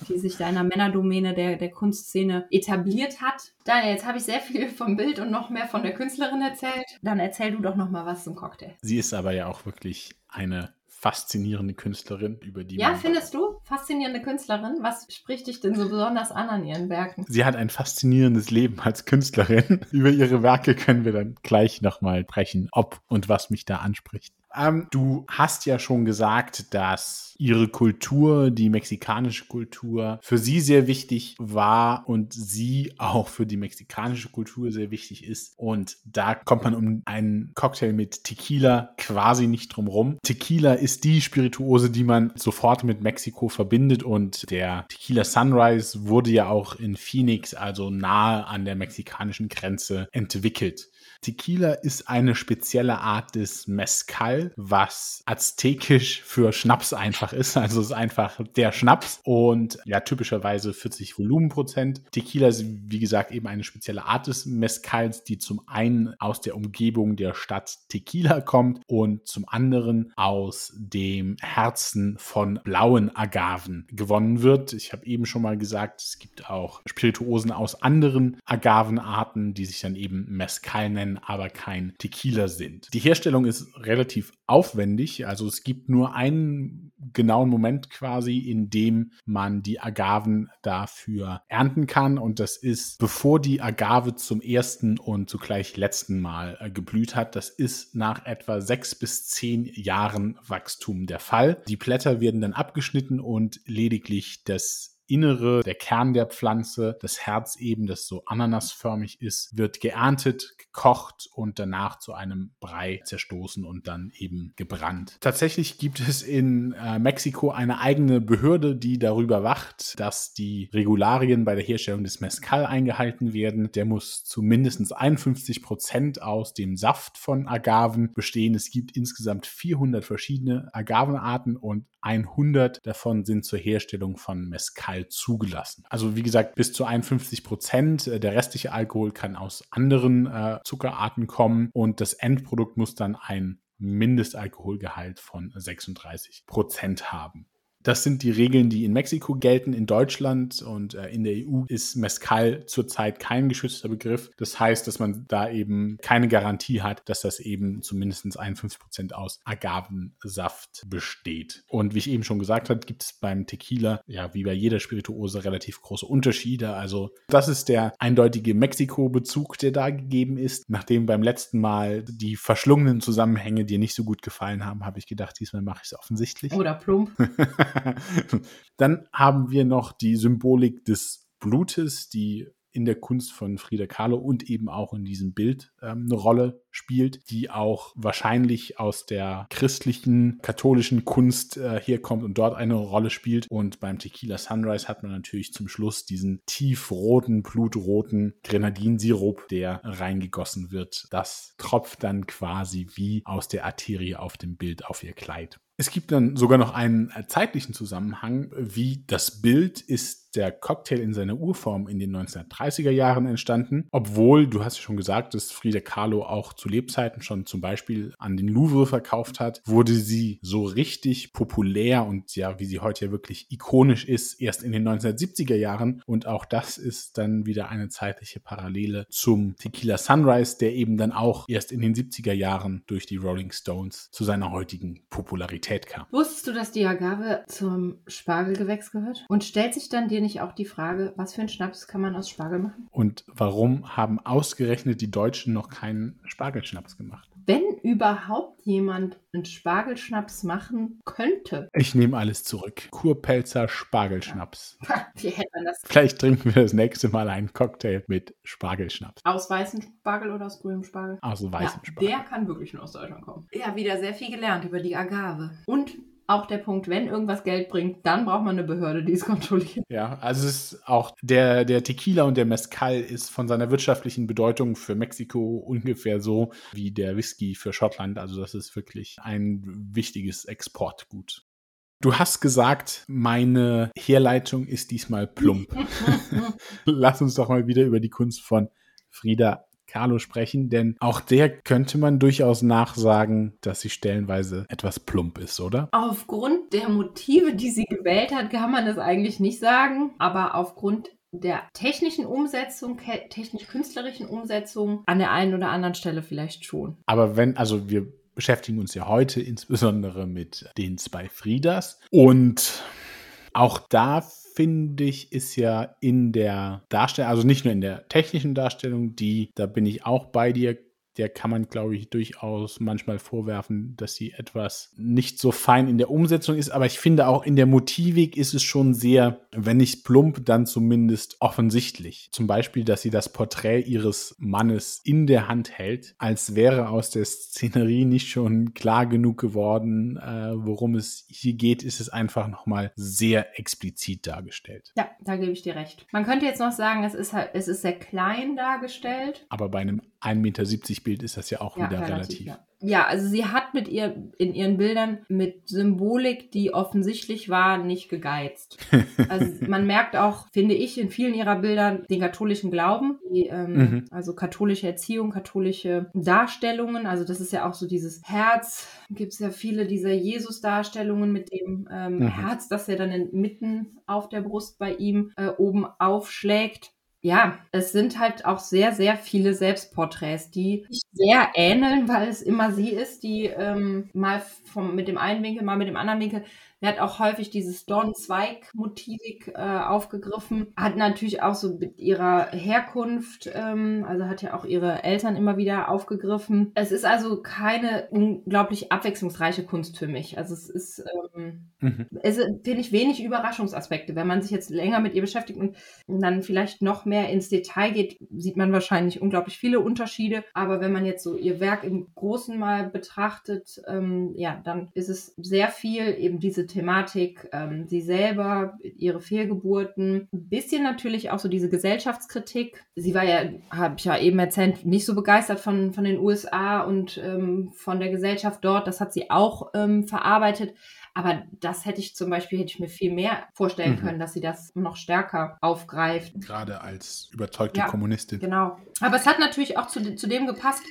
Die sich da in der Männerdomäne der, der Kunstszene etabliert hat. Daniel, jetzt habe ich sehr viel vom Bild und noch mehr von der Künstlerin erzählt. Dann erzähl du doch noch mal was zum Cocktail. Sie ist aber ja auch wirklich eine faszinierende Künstlerin, über die Ja, findest du? Faszinierende Künstlerin? Was spricht dich denn so besonders an an ihren Werken? Sie hat ein faszinierendes Leben als Künstlerin. über ihre Werke können wir dann gleich nochmal sprechen, ob und was mich da anspricht. Ähm, du hast ja schon gesagt, dass ihre Kultur, die mexikanische Kultur, für sie sehr wichtig war und sie auch für die mexikanische Kultur sehr wichtig ist. Und da kommt man um einen Cocktail mit Tequila quasi nicht drum rum. Tequila ist die Spirituose, die man sofort mit Mexiko verbindet und der Tequila Sunrise wurde ja auch in Phoenix, also nahe an der mexikanischen Grenze, entwickelt. Tequila ist eine spezielle Art des Mezcal, was aztekisch für Schnaps einfach ist. Also es ist einfach der Schnaps und ja, typischerweise 40 Volumenprozent. Tequila ist, wie gesagt, eben eine spezielle Art des Mezcals, die zum einen aus der Umgebung der Stadt Tequila kommt und zum anderen aus dem Herzen von blauen Agaven gewonnen wird. Ich habe eben schon mal gesagt, es gibt auch Spirituosen aus anderen Agavenarten, die sich dann eben Mezcal nennen nennen, aber kein Tequila sind. Die Herstellung ist relativ aufwendig. Also es gibt nur einen genauen Moment quasi, in dem man die Agaven dafür ernten kann. Und das ist, bevor die Agave zum ersten und zugleich letzten Mal äh, geblüht hat. Das ist nach etwa sechs bis zehn Jahren Wachstum der Fall. Die Blätter werden dann abgeschnitten und lediglich das Innere, der Kern der Pflanze, das Herz eben, das so ananasförmig ist, wird geerntet, gekocht und danach zu einem Brei zerstoßen und dann eben gebrannt. Tatsächlich gibt es in äh, Mexiko eine eigene Behörde, die darüber wacht, dass die Regularien bei der Herstellung des Mezcal eingehalten werden. Der muss zu mindestens 51 Prozent aus dem Saft von Agaven bestehen. Es gibt insgesamt 400 verschiedene Agavenarten und 100 davon sind zur Herstellung von Mezcal zugelassen. Also wie gesagt, bis zu 51 Prozent. Äh, der restliche Alkohol kann aus anderen äh, Zuckerarten kommen und das Endprodukt muss dann ein Mindestalkoholgehalt von 36 Prozent haben. Das sind die Regeln, die in Mexiko gelten. In Deutschland und äh, in der EU ist Mescal zurzeit kein geschützter Begriff. Das heißt, dass man da eben keine Garantie hat, dass das eben zumindest 51 Prozent aus Agavensaft besteht. Und wie ich eben schon gesagt habe, gibt es beim Tequila, ja, wie bei jeder Spirituose, relativ große Unterschiede. Also, das ist der eindeutige Mexiko-Bezug, der da gegeben ist. Nachdem beim letzten Mal die verschlungenen Zusammenhänge dir nicht so gut gefallen haben, habe ich gedacht, diesmal mache ich es offensichtlich. Oder plump. Dann haben wir noch die Symbolik des Blutes, die in der Kunst von Frida Kahlo und eben auch in diesem Bild ähm, eine Rolle spielt, die auch wahrscheinlich aus der christlichen, katholischen Kunst äh, herkommt und dort eine Rolle spielt. Und beim Tequila Sunrise hat man natürlich zum Schluss diesen tiefroten, blutroten Grenadinsirup, der reingegossen wird. Das tropft dann quasi wie aus der Arterie auf dem Bild auf ihr Kleid. Es gibt dann sogar noch einen äh, zeitlichen Zusammenhang, wie das Bild ist der Cocktail in seiner Urform in den 1930er Jahren entstanden, obwohl, du hast ja schon gesagt, dass Frida Kahlo auch zu Lebzeiten schon zum Beispiel an den Louvre verkauft hat, wurde sie so richtig populär und ja, wie sie heute ja wirklich ikonisch ist, erst in den 1970er Jahren und auch das ist dann wieder eine zeitliche Parallele zum Tequila Sunrise, der eben dann auch erst in den 70er Jahren durch die Rolling Stones zu seiner heutigen Popularität kam. Wusstest du, dass die Agave zum Spargelgewächs gehört? Und stellt sich dann dir nicht auch die Frage, was für einen Schnaps kann man aus Spargel machen? Und warum haben ausgerechnet die Deutschen noch keinen Spargelschnaps gemacht? Wenn überhaupt jemand einen Spargelschnaps machen könnte. Ich nehme alles zurück. Kurpelzer Spargelschnaps. Wie hätte man das? Vielleicht trinken wir das nächste Mal einen Cocktail mit Spargelschnaps. Aus weißem Spargel oder aus grünem Spargel? Aus weißem ja, Spargel. Der kann wirklich nur aus Deutschland kommen. Ja, wieder sehr viel gelernt über die Agave. Und auch der Punkt, wenn irgendwas Geld bringt, dann braucht man eine Behörde, die es kontrolliert. Ja, also es ist auch der, der Tequila und der Mezcal ist von seiner wirtschaftlichen Bedeutung für Mexiko ungefähr so wie der Whisky für Schottland. Also das ist wirklich ein wichtiges Exportgut. Du hast gesagt, meine Herleitung ist diesmal plump. Lass uns doch mal wieder über die Kunst von Frida Carlo sprechen, denn auch der könnte man durchaus nachsagen, dass sie stellenweise etwas plump ist, oder? Aufgrund der Motive, die sie gewählt hat, kann man das eigentlich nicht sagen, aber aufgrund der technischen Umsetzung, technisch-künstlerischen Umsetzung an der einen oder anderen Stelle vielleicht schon. Aber wenn, also wir beschäftigen uns ja heute insbesondere mit den zwei Friedas und auch da finde ich, ist ja in der Darstellung, also nicht nur in der technischen Darstellung, die, da bin ich auch bei dir, der kann man, glaube ich, durchaus manchmal vorwerfen, dass sie etwas nicht so fein in der Umsetzung ist. Aber ich finde auch in der Motivik ist es schon sehr, wenn nicht plump, dann zumindest offensichtlich. Zum Beispiel, dass sie das Porträt ihres Mannes in der Hand hält, als wäre aus der Szenerie nicht schon klar genug geworden, äh, worum es hier geht, ist es einfach nochmal sehr explizit dargestellt. Ja, da gebe ich dir recht. Man könnte jetzt noch sagen, es ist halt, es ist sehr klein dargestellt. Aber bei einem 1,70 Meter Bild ist das ja auch ja, wieder relativ. Ja. ja. also sie hat mit ihr in ihren Bildern mit Symbolik, die offensichtlich war, nicht gegeizt. also man merkt auch, finde ich, in vielen ihrer Bildern den katholischen Glauben, die, ähm, mhm. also katholische Erziehung, katholische Darstellungen. Also das ist ja auch so dieses Herz. Gibt es ja viele dieser Jesus-Darstellungen mit dem ähm, mhm. Herz, das ja dann mitten auf der Brust bei ihm äh, oben aufschlägt ja, es sind halt auch sehr, sehr viele Selbstporträts, die sich sehr ähneln, weil es immer sie ist, die ähm, mal vom, mit dem einen Winkel, mal mit dem anderen Winkel Er hat auch häufig dieses Dorn-Zweig-Motivik äh, aufgegriffen. Hat natürlich auch so mit ihrer Herkunft, ähm, also hat ja auch ihre Eltern immer wieder aufgegriffen. Es ist also keine unglaublich abwechslungsreiche Kunst für mich. Also es ist, ähm, mhm. es finde ich wenig Überraschungsaspekte. Wenn man sich jetzt länger mit ihr beschäftigt und dann vielleicht noch mehr ins Detail geht, sieht man wahrscheinlich unglaublich viele Unterschiede. Aber wenn man jetzt so ihr Werk im Großen mal betrachtet, ähm, ja, dann ist es sehr viel eben diese Thematik, ähm, sie selber, ihre Fehlgeburten, ein bisschen natürlich auch so diese Gesellschaftskritik. Sie war ja, habe ich ja eben erzählt, nicht so begeistert von, von den USA und ähm, von der Gesellschaft dort. Das hat sie auch ähm, verarbeitet. Aber das hätte ich zum Beispiel, hätte ich mir viel mehr vorstellen mhm. können, dass sie das noch stärker aufgreift. Gerade als überzeugte ja, Kommunistin. Genau. Aber es hat natürlich auch zu, zu dem gepasst,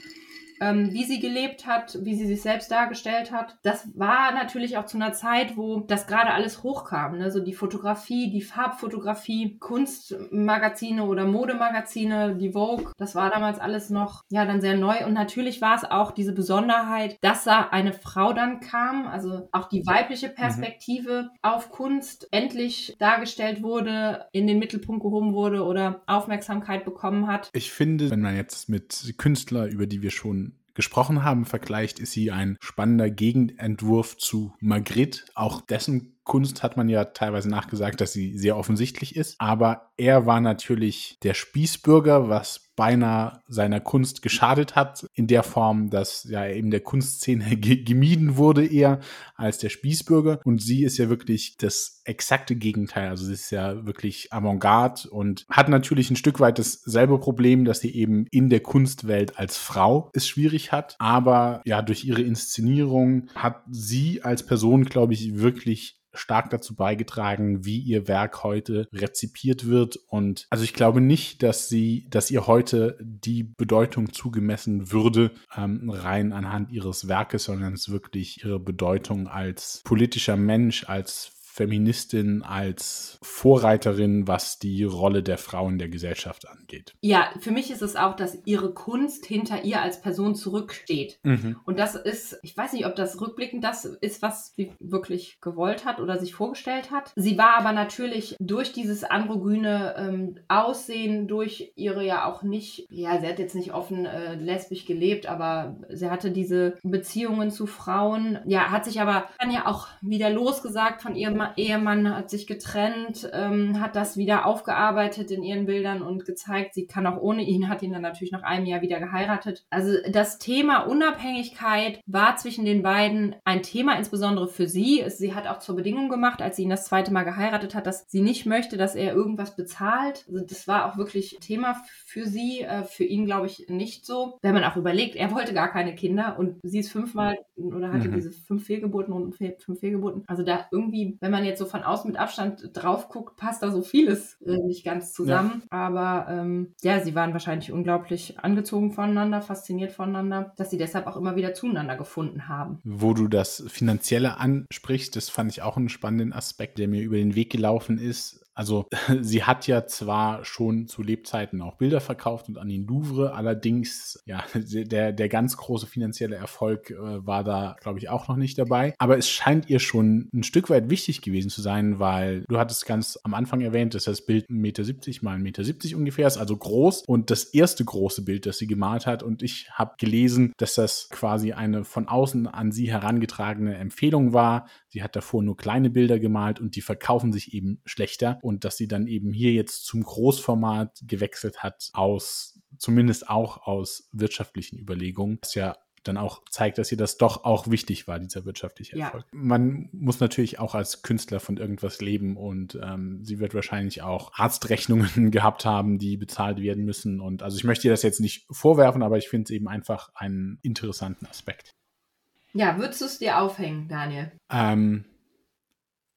ähm, wie sie gelebt hat, wie sie sich selbst dargestellt hat. Das war natürlich auch zu einer Zeit, wo das gerade alles hochkam. Ne? So die Fotografie, die Farbfotografie, Kunstmagazine oder Modemagazine, die Vogue, das war damals alles noch ja dann sehr neu. Und natürlich war es auch diese Besonderheit, dass da eine Frau dann kam, also auch die weibliche Perspektive mhm. auf Kunst endlich dargestellt wurde, in den Mittelpunkt gehoben wurde oder Aufmerksamkeit bekommen hat. Ich finde, wenn man jetzt mit Künstlern, über die wir schon gesprochen haben, vergleicht, ist sie ein spannender Gegenentwurf zu Magritte. Auch dessen Kunst hat man ja teilweise nachgesagt, dass sie sehr offensichtlich ist. Aber er war natürlich der Spießbürger, was beinahe seiner Kunst geschadet hat, in der Form, dass ja eben der Kunstszene gemieden wurde eher als der Spießbürger. Und sie ist ja wirklich das exakte Gegenteil. Also sie ist ja wirklich Avantgarde und hat natürlich ein Stück weit dasselbe Problem, dass sie eben in der Kunstwelt als Frau es schwierig hat. Aber ja, durch ihre Inszenierung hat sie als Person, glaube ich, wirklich stark dazu beigetragen, wie ihr Werk heute rezipiert wird. Und also ich glaube nicht, dass sie, dass ihr heute die Bedeutung zugemessen würde, ähm, rein anhand ihres Werkes, sondern es wirklich ihre Bedeutung als politischer Mensch, als Feministin, als Vorreiterin, was die Rolle der Frau in der Gesellschaft angeht. Ja, für mich ist es auch, dass ihre Kunst hinter ihr als Person zurücksteht. Mhm. Und das ist, ich weiß nicht, ob das rückblickend das ist, was sie wirklich gewollt hat oder sich vorgestellt hat. Sie war aber natürlich durch dieses androgyne ähm, Aussehen, durch ihre ja auch nicht, ja, sie hat jetzt nicht offen äh, lesbisch gelebt, aber sie hatte diese Beziehungen zu Frauen. Ja, hat sich aber dann ja auch wieder losgesagt von ihrem Ehemann hat sich getrennt, ähm, hat das wieder aufgearbeitet in ihren Bildern und gezeigt, sie kann auch ohne ihn, hat ihn dann natürlich nach einem Jahr wieder geheiratet. Also das Thema Unabhängigkeit war zwischen den beiden ein Thema, insbesondere für sie. Sie hat auch zur Bedingung gemacht, als sie ihn das zweite Mal geheiratet hat, dass sie nicht möchte, dass er irgendwas bezahlt. Also das war auch wirklich Thema für sie, äh, für ihn glaube ich nicht so. Wenn man auch überlegt, er wollte gar keine Kinder und sie ist fünfmal oder hatte mhm. diese fünf Fehlgeburten und fünf Fehlgeburten. Also da irgendwie, wenn man jetzt so von außen mit Abstand drauf guckt, passt da so vieles äh, nicht ganz zusammen. Ja. Aber ähm, ja, sie waren wahrscheinlich unglaublich angezogen voneinander, fasziniert voneinander, dass sie deshalb auch immer wieder zueinander gefunden haben. Wo du das Finanzielle ansprichst, das fand ich auch einen spannenden Aspekt, der mir über den Weg gelaufen ist also sie hat ja zwar schon zu Lebzeiten auch Bilder verkauft und an den Louvre, allerdings, ja, der, der ganz große finanzielle Erfolg äh, war da, glaube ich, auch noch nicht dabei. Aber es scheint ihr schon ein Stück weit wichtig gewesen zu sein, weil du hattest ganz am Anfang erwähnt, dass das Bild 1,70 Meter mal 1,70 Meter ungefähr ist, also groß und das erste große Bild, das sie gemalt hat. Und ich habe gelesen, dass das quasi eine von außen an sie herangetragene Empfehlung war. Sie hat davor nur kleine Bilder gemalt und die verkaufen sich eben schlechter und dass sie dann eben hier jetzt zum Großformat gewechselt hat aus, zumindest auch aus wirtschaftlichen Überlegungen, was ja dann auch zeigt, dass ihr das doch auch wichtig war, dieser wirtschaftliche Erfolg. Ja. Man muss natürlich auch als Künstler von irgendwas leben und ähm, sie wird wahrscheinlich auch Arztrechnungen gehabt haben, die bezahlt werden müssen. Und also ich möchte ihr das jetzt nicht vorwerfen, aber ich finde es eben einfach einen interessanten Aspekt. Ja, würdest du es dir aufhängen, Daniel? Ähm,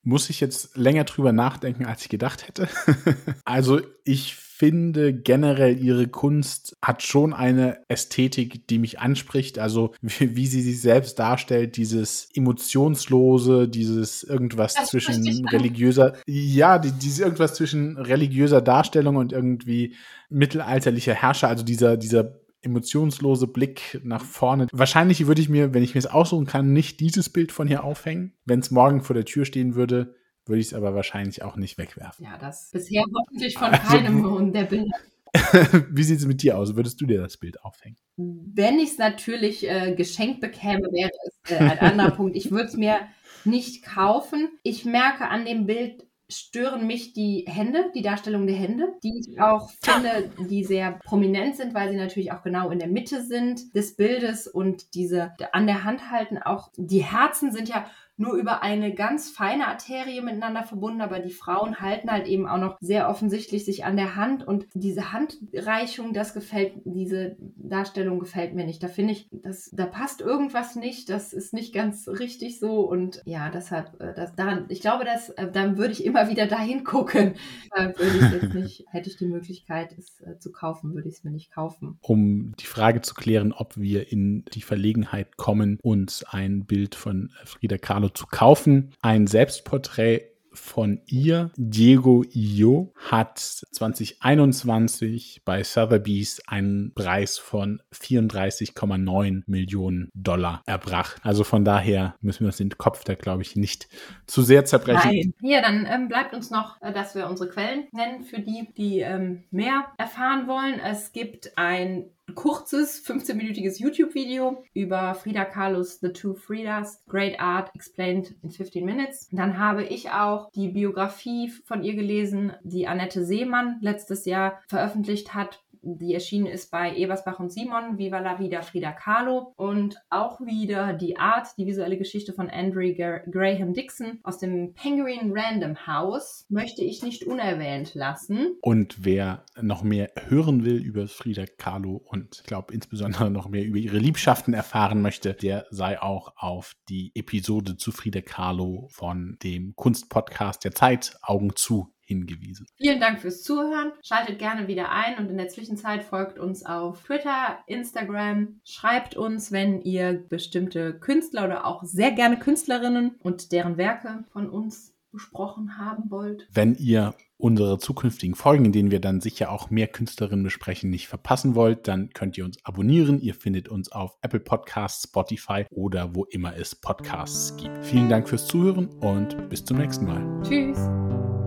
muss ich jetzt länger drüber nachdenken, als ich gedacht hätte. also ich finde generell ihre Kunst hat schon eine Ästhetik, die mich anspricht. Also wie, wie sie sich selbst darstellt, dieses emotionslose, dieses irgendwas das zwischen religiöser, ja, die, dieses irgendwas zwischen religiöser Darstellung und irgendwie mittelalterlicher Herrscher. Also dieser dieser emotionslose Blick nach vorne. Wahrscheinlich würde ich mir, wenn ich mir es aussuchen kann, nicht dieses Bild von hier aufhängen. Wenn es morgen vor der Tür stehen würde, würde ich es aber wahrscheinlich auch nicht wegwerfen. Ja, das bisher hoffentlich von also, keinem der Bilder. Wie sieht es mit dir aus? Würdest du dir das Bild aufhängen? Wenn ich es natürlich äh, geschenkt bekäme, wäre es äh, ein anderer Punkt. Ich würde es mir nicht kaufen. Ich merke an dem Bild, stören mich die Hände, die Darstellung der Hände, die ich auch finde, die sehr prominent sind, weil sie natürlich auch genau in der Mitte sind des Bildes und diese an der Hand halten. Auch die Herzen sind ja nur über eine ganz feine Arterie miteinander verbunden, aber die Frauen halten halt eben auch noch sehr offensichtlich sich an der Hand und diese Handreichung, das gefällt, diese Darstellung gefällt mir nicht. Da finde ich, das, da passt irgendwas nicht, das ist nicht ganz richtig so und ja, deshalb, äh, das, daran, ich glaube, dass, äh, dann würde ich immer wieder dahin gucken. Äh, würde ich jetzt nicht, hätte ich die Möglichkeit, es äh, zu kaufen, würde ich es mir nicht kaufen. Um die Frage zu klären, ob wir in die Verlegenheit kommen, uns ein Bild von Frida Kahlo zu kaufen. Ein Selbstporträt von ihr. Diego Io hat 2021 bei Sotheby's einen Preis von 34,9 Millionen Dollar erbracht. Also von daher müssen wir uns den Kopf da, glaube ich, nicht zu sehr zerbrechen. Nein. Hier, dann ähm, bleibt uns noch, äh, dass wir unsere Quellen nennen für die, die ähm, mehr erfahren wollen. Es gibt ein kurzes 15-minütiges YouTube-Video über Frida Kahlos The Two Fridas, Great Art Explained in 15 Minutes. Dann habe ich auch die Biografie von ihr gelesen, die Annette Seemann letztes Jahr veröffentlicht hat die erschienen ist bei Ebersbach und Simon, Viva la Vida Frida Kahlo und auch wieder die Art, die visuelle Geschichte von Andrew Graham Dixon aus dem Penguin Random House möchte ich nicht unerwähnt lassen. Und wer noch mehr hören will über Frida Kahlo und ich glaube insbesondere noch mehr über ihre Liebschaften erfahren möchte, der sei auch auf die Episode zu Frida Kahlo von dem Kunstpodcast der Zeit Augen zu hingewiesen. Vielen Dank fürs Zuhören. Schaltet gerne wieder ein und in der Zwischenzeit folgt uns auf Twitter, Instagram. Schreibt uns, wenn ihr bestimmte Künstler oder auch sehr gerne Künstlerinnen und deren Werke von uns besprochen haben wollt. Wenn ihr unsere zukünftigen Folgen, in denen wir dann sicher auch mehr Künstlerinnen besprechen, nicht verpassen wollt, dann könnt ihr uns abonnieren. Ihr findet uns auf Apple Podcasts, Spotify oder wo immer es Podcasts gibt. Vielen Dank fürs Zuhören und bis zum nächsten Mal. Tschüss.